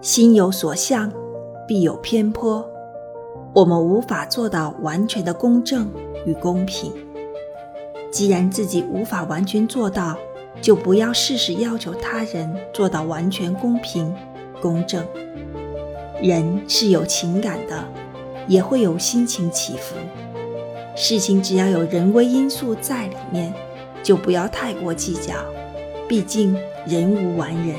心有所向必有偏颇。我们无法做到完全的公正与公平。既然自己无法完全做到就不要事事要求他人做到完全公平公正。人是有情感的也会有心情起伏。事情只要有人为因素在里面就不要太过计较毕竟人无完人。